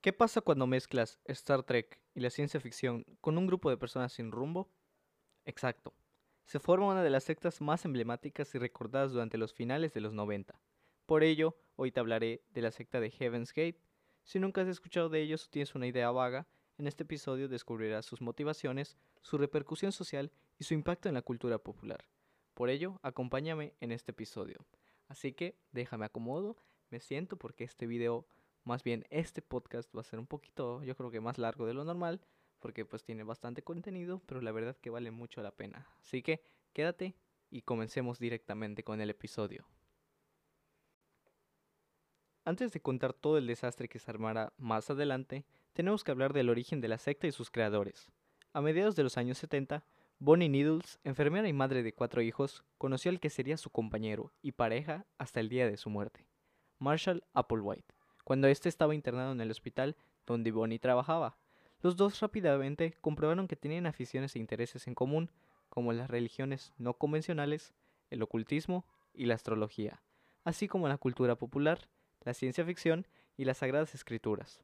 ¿Qué pasa cuando mezclas Star Trek y la ciencia ficción con un grupo de personas sin rumbo? Exacto. Se forma una de las sectas más emblemáticas y recordadas durante los finales de los 90. Por ello, hoy te hablaré de la secta de Heaven's Gate. Si nunca has escuchado de ellos o tienes una idea vaga, en este episodio descubrirás sus motivaciones, su repercusión social y su impacto en la cultura popular. Por ello, acompáñame en este episodio. Así que déjame acomodo, me siento porque este video más bien este podcast va a ser un poquito, yo creo que más largo de lo normal, porque pues tiene bastante contenido, pero la verdad que vale mucho la pena. Así que quédate y comencemos directamente con el episodio. Antes de contar todo el desastre que se armará más adelante, tenemos que hablar del origen de la secta y sus creadores. A mediados de los años 70, Bonnie Needles, enfermera y madre de cuatro hijos, conoció al que sería su compañero y pareja hasta el día de su muerte, Marshall Applewhite cuando éste estaba internado en el hospital donde Bonnie trabajaba. Los dos rápidamente comprobaron que tenían aficiones e intereses en común, como las religiones no convencionales, el ocultismo y la astrología, así como la cultura popular, la ciencia ficción y las sagradas escrituras.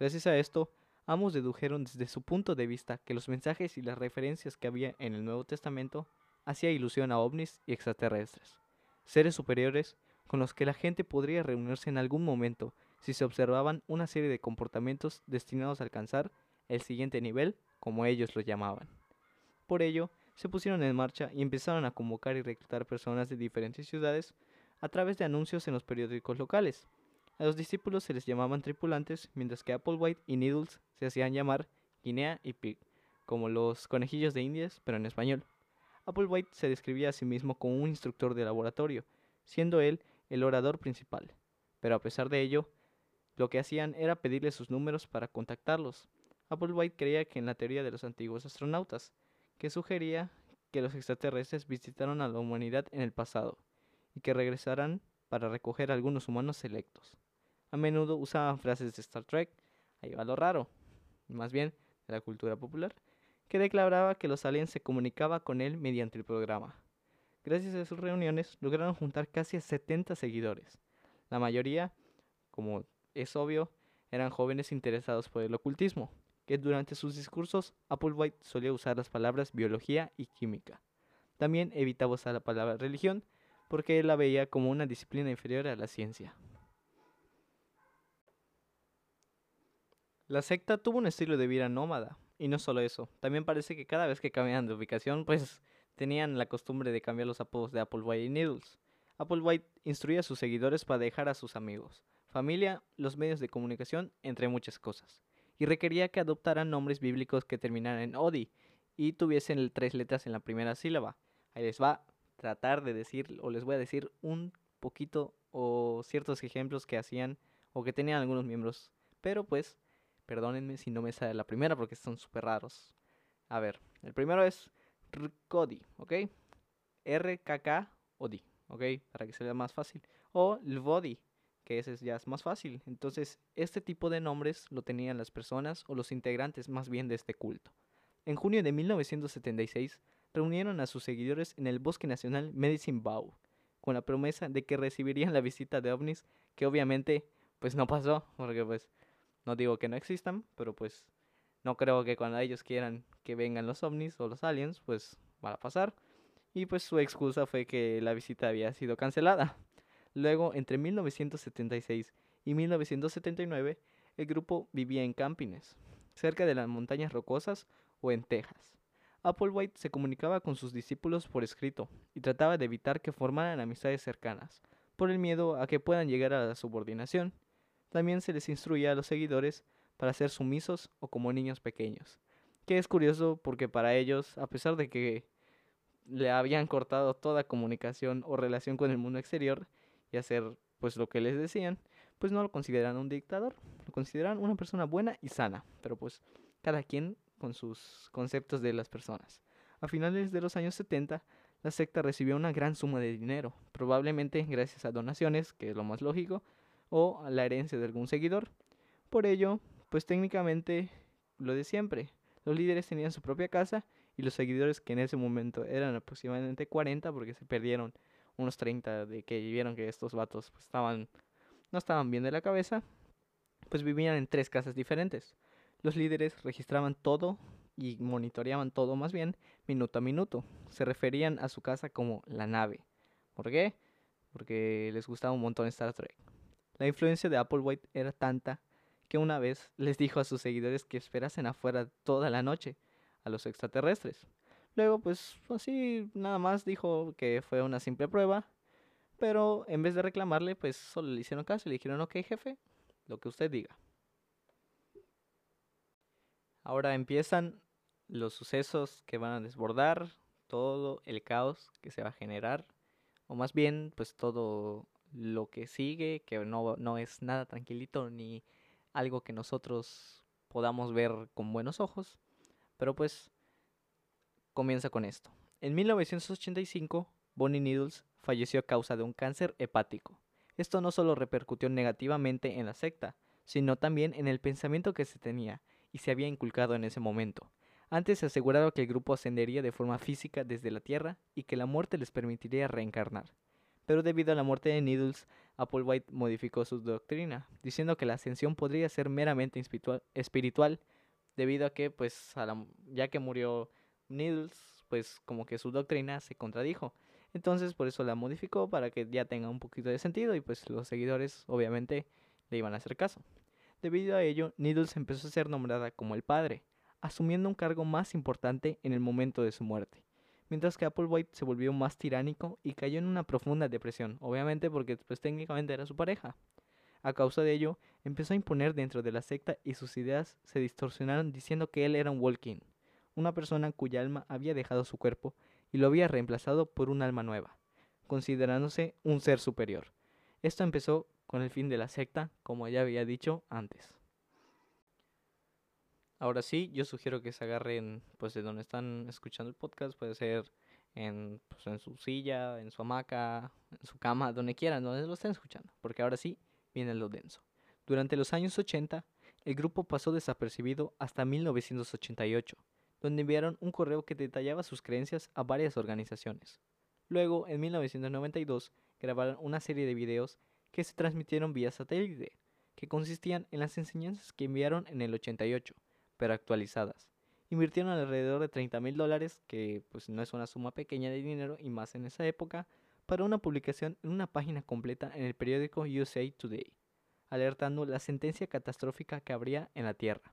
Gracias a esto, ambos dedujeron desde su punto de vista que los mensajes y las referencias que había en el Nuevo Testamento hacía ilusión a ovnis y extraterrestres, seres superiores con los que la gente podría reunirse en algún momento si se observaban una serie de comportamientos destinados a alcanzar el siguiente nivel, como ellos lo llamaban. Por ello, se pusieron en marcha y empezaron a convocar y reclutar personas de diferentes ciudades a través de anuncios en los periódicos locales. A los discípulos se les llamaban tripulantes, mientras que Applewhite y Needles se hacían llamar Guinea y Pig, como los conejillos de indias, pero en español. Applewhite se describía a sí mismo como un instructor de laboratorio, siendo él el orador principal. Pero a pesar de ello, lo que hacían era pedirle sus números para contactarlos. Applewhite creía que en la teoría de los antiguos astronautas, que sugería que los extraterrestres visitaron a la humanidad en el pasado y que regresarán para recoger a algunos humanos selectos. A menudo usaban frases de Star Trek, ahí va lo raro, más bien de la cultura popular, que declaraba que los aliens se comunicaba con él mediante el programa. Gracias a sus reuniones lograron juntar casi a 70 seguidores. La mayoría, como es obvio, eran jóvenes interesados por el ocultismo, que durante sus discursos Applewhite solía usar las palabras biología y química. También evitaba usar la palabra religión, porque él la veía como una disciplina inferior a la ciencia. La secta tuvo un estilo de vida nómada, y no solo eso, también parece que cada vez que cambiaban de ubicación, pues tenían la costumbre de cambiar los apodos de Applewhite y Needles. Applewhite instruía a sus seguidores para dejar a sus amigos, familia, los medios de comunicación, entre muchas cosas, y requería que adoptaran nombres bíblicos que terminaran en Odi y tuviesen tres letras en la primera sílaba. Ahí les va a tratar de decir, o les voy a decir un poquito o ciertos ejemplos que hacían o que tenían algunos miembros, pero pues, perdónenme si no me sale la primera porque son súper raros. A ver, el primero es Rkodi, ¿ok? R-K-K-O-D, ¿ok? Para que sea más fácil. O Lvodi, que ese ya es más fácil. Entonces, este tipo de nombres lo tenían las personas o los integrantes más bien de este culto. En junio de 1976, reunieron a sus seguidores en el Bosque Nacional Medicine Bow, con la promesa de que recibirían la visita de ovnis, que obviamente pues no pasó, porque pues no digo que no existan, pero pues no creo que cuando ellos quieran que vengan los ovnis o los aliens, pues va a pasar. Y pues su excusa fue que la visita había sido cancelada. Luego, entre 1976 y 1979, el grupo vivía en campines, cerca de las montañas rocosas o en Texas. Applewhite se comunicaba con sus discípulos por escrito y trataba de evitar que formaran amistades cercanas, por el miedo a que puedan llegar a la subordinación. También se les instruía a los seguidores para ser sumisos o como niños pequeños, que es curioso porque para ellos, a pesar de que le habían cortado toda comunicación o relación con el mundo exterior, y hacer pues lo que les decían, pues no lo consideran un dictador, lo consideran una persona buena y sana, pero pues cada quien con sus conceptos de las personas. A finales de los años 70, la secta recibió una gran suma de dinero, probablemente gracias a donaciones, que es lo más lógico, o a la herencia de algún seguidor. Por ello, pues técnicamente lo de siempre, los líderes tenían su propia casa y los seguidores que en ese momento eran aproximadamente 40 porque se perdieron unos 30 de que vieron que estos vatos pues, estaban no estaban bien de la cabeza, pues vivían en tres casas diferentes. Los líderes registraban todo y monitoreaban todo más bien minuto a minuto. Se referían a su casa como la nave. ¿Por qué? Porque les gustaba un montón Star Trek. La influencia de Applewhite era tanta que una vez les dijo a sus seguidores que esperasen afuera toda la noche a los extraterrestres. Luego, pues así nada más dijo que fue una simple prueba, pero en vez de reclamarle, pues solo le hicieron caso y le dijeron, ok jefe, lo que usted diga. Ahora empiezan los sucesos que van a desbordar, todo el caos que se va a generar, o más bien, pues todo lo que sigue, que no, no es nada tranquilito ni algo que nosotros podamos ver con buenos ojos, pero pues comienza con esto. En 1985, Bonnie Needles falleció a causa de un cáncer hepático. Esto no solo repercutió negativamente en la secta, sino también en el pensamiento que se tenía y se había inculcado en ese momento. Antes se aseguraba que el grupo ascendería de forma física desde la Tierra y que la muerte les permitiría reencarnar. Pero debido a la muerte de Needles, Applewhite modificó su doctrina, diciendo que la ascensión podría ser meramente espiritual, debido a que, pues, ya que murió Needles, pues como que su doctrina se contradijo. Entonces por eso la modificó para que ya tenga un poquito de sentido y pues los seguidores obviamente le iban a hacer caso. Debido a ello, Needles empezó a ser nombrada como el padre, asumiendo un cargo más importante en el momento de su muerte. Mientras que Applewhite se volvió más tiránico y cayó en una profunda depresión, obviamente porque pues técnicamente era su pareja. A causa de ello, empezó a imponer dentro de la secta y sus ideas se distorsionaron diciendo que él era un Walking, una persona cuya alma había dejado su cuerpo y lo había reemplazado por un alma nueva, considerándose un ser superior. Esto empezó con el fin de la secta, como ya había dicho antes. Ahora sí, yo sugiero que se agarren pues de donde están escuchando el podcast, puede ser en, pues, en su silla, en su hamaca, en su cama, donde quieran, donde lo estén escuchando, porque ahora sí viene lo denso. Durante los años 80, el grupo pasó desapercibido hasta 1988, donde enviaron un correo que detallaba sus creencias a varias organizaciones. Luego, en 1992, grabaron una serie de videos que se transmitieron vía satélite, que consistían en las enseñanzas que enviaron en el 88, pero actualizadas. Invirtieron alrededor de 30 mil dólares, que pues no es una suma pequeña de dinero y más en esa época, para una publicación en una página completa en el periódico USA Today, alertando la sentencia catastrófica que habría en la Tierra.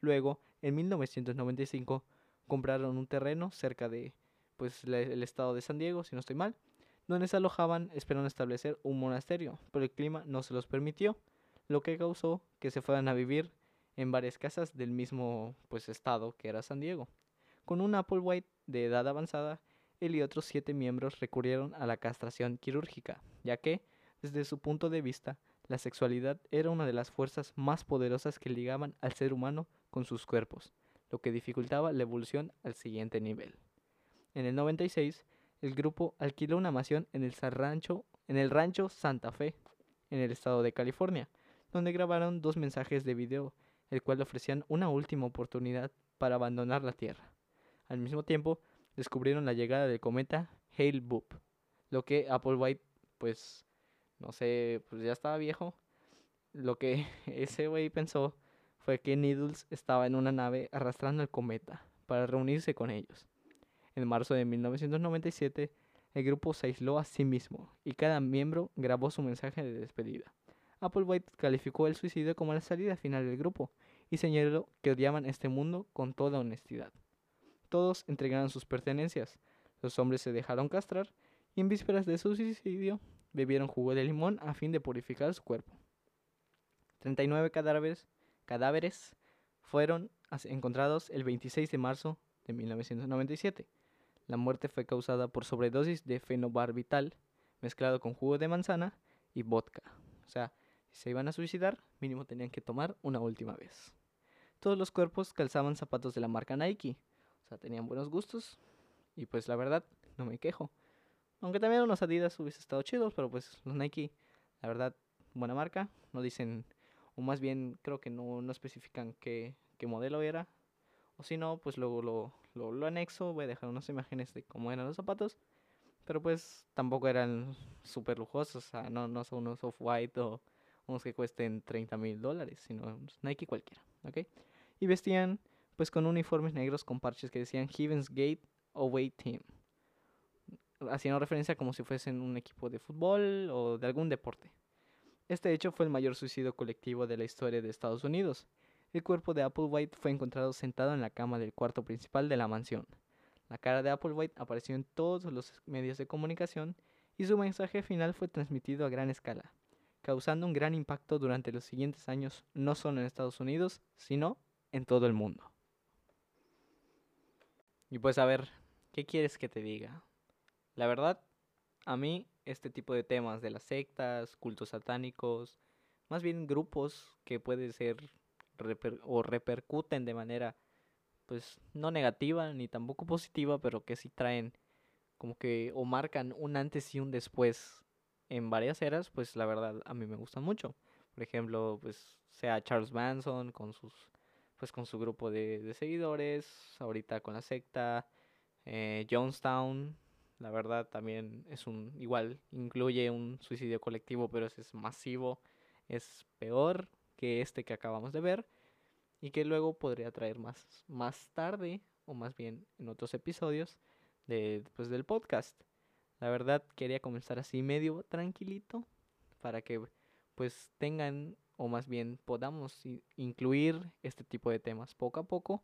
Luego, en 1995, compraron un terreno cerca de pues, el estado de San Diego, si no estoy mal, donde se alojaban esperando establecer un monasterio, pero el clima no se los permitió, lo que causó que se fueran a vivir en varias casas del mismo pues, estado que era San Diego. Con un Applewhite de edad avanzada, él y otros siete miembros recurrieron a la castración quirúrgica, ya que, desde su punto de vista, la sexualidad era una de las fuerzas más poderosas que ligaban al ser humano con sus cuerpos, lo que dificultaba la evolución al siguiente nivel. En el 96, el grupo alquiló una mansión en el rancho, en el rancho Santa Fe, en el estado de California, donde grabaron dos mensajes de video, el cual ofrecían una última oportunidad para abandonar la Tierra. Al mismo tiempo, descubrieron la llegada del cometa Hale Boop, lo que Applewhite pues no sé, pues ya estaba viejo. Lo que ese güey pensó fue que Needles estaba en una nave arrastrando el cometa para reunirse con ellos. En marzo de 1997, el grupo se aisló a sí mismo y cada miembro grabó su mensaje de despedida. Applewhite calificó el suicidio como la salida final del grupo y señaló que odiaban este mundo con toda honestidad. Todos entregaron sus pertenencias, los hombres se dejaron castrar y en vísperas de su suicidio bebieron jugo de limón a fin de purificar su cuerpo. 39 cadáveres, cadáveres fueron encontrados el 26 de marzo de 1997. La muerte fue causada por sobredosis de fenobarbital mezclado con jugo de manzana y vodka. O sea, si se iban a suicidar, mínimo tenían que tomar una última vez. Todos los cuerpos calzaban zapatos de la marca Nike. O sea, tenían buenos gustos. Y pues la verdad, no me quejo. Aunque también unos Adidas hubiese estado chidos, pero pues los Nike, la verdad, buena marca. No dicen, o más bien creo que no, no especifican qué, qué modelo era. O si no, pues luego lo, lo, lo, anexo. Voy a dejar unas imágenes de cómo eran los zapatos. Pero pues tampoco eran súper lujosos. O sea, no, no son unos off-white o, unos que cuesten 30 mil dólares, sino Nike cualquiera, ¿ok? Y vestían pues con uniformes negros con parches que decían Heaven's Gate Away Team, haciendo referencia como si fuesen un equipo de fútbol o de algún deporte. Este hecho fue el mayor suicidio colectivo de la historia de Estados Unidos. El cuerpo de Applewhite fue encontrado sentado en la cama del cuarto principal de la mansión. La cara de Applewhite apareció en todos los medios de comunicación y su mensaje final fue transmitido a gran escala, causando un gran impacto durante los siguientes años no solo en Estados Unidos, sino en todo el mundo. Y pues a ver, ¿qué quieres que te diga? La verdad, a mí este tipo de temas de las sectas, cultos satánicos, más bien grupos que pueden ser o repercuten de manera pues no negativa ni tampoco positiva, pero que sí traen como que o marcan un antes y un después en varias eras, pues la verdad a mí me gustan mucho. Por ejemplo, pues sea Charles Manson con sus pues con su grupo de, seguidores, ahorita con la secta, eh, Jonestown, la verdad también es un igual incluye un suicidio colectivo, pero es masivo, es peor que este que acabamos de ver y que luego podría traer más más tarde o más bien en otros episodios de pues, del podcast. La verdad quería comenzar así medio tranquilito para que pues tengan o más bien podamos incluir este tipo de temas poco a poco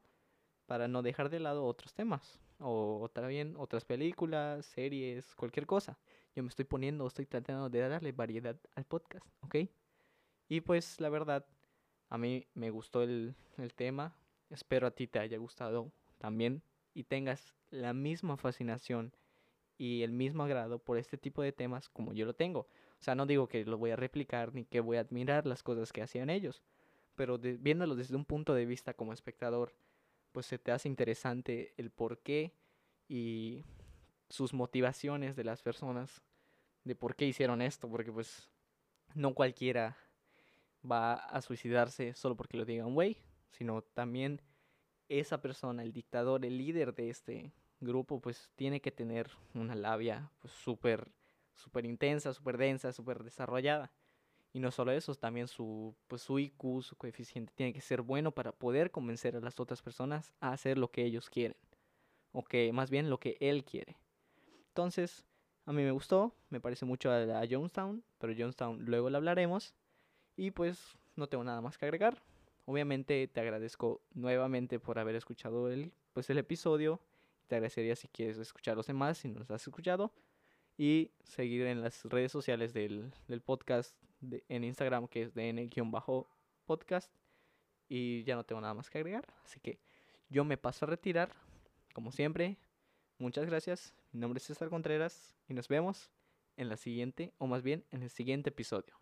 para no dejar de lado otros temas o también otras películas, series, cualquier cosa. Yo me estoy poniendo, estoy tratando de darle variedad al podcast, ¿ok? Y pues la verdad, a mí me gustó el, el tema, espero a ti te haya gustado también y tengas la misma fascinación y el mismo agrado por este tipo de temas como yo lo tengo. O sea, no digo que lo voy a replicar ni que voy a admirar las cosas que hacían ellos, pero viéndolo desde un punto de vista como espectador, pues se te hace interesante el por qué y sus motivaciones de las personas de por qué hicieron esto, porque pues no cualquiera va a suicidarse solo porque lo diga un güey, sino también esa persona, el dictador, el líder de este grupo, pues tiene que tener una labia pues súper súper intensa, súper densa, súper desarrollada. Y no solo eso, también su, pues, su IQ, su coeficiente tiene que ser bueno para poder convencer a las otras personas a hacer lo que ellos quieren. O que más bien lo que él quiere. Entonces, a mí me gustó, me parece mucho a, a Jonestown, pero Jonestown luego lo hablaremos. Y pues no tengo nada más que agregar. Obviamente te agradezco nuevamente por haber escuchado el, pues, el episodio. Te agradecería si quieres escuchar los demás, si no los has escuchado. Y seguir en las redes sociales del, podcast en Instagram, que es dn-podcast. Y ya no tengo nada más que agregar. Así que yo me paso a retirar. Como siempre, muchas gracias. Mi nombre es César Contreras y nos vemos en la siguiente, o más bien en el siguiente episodio.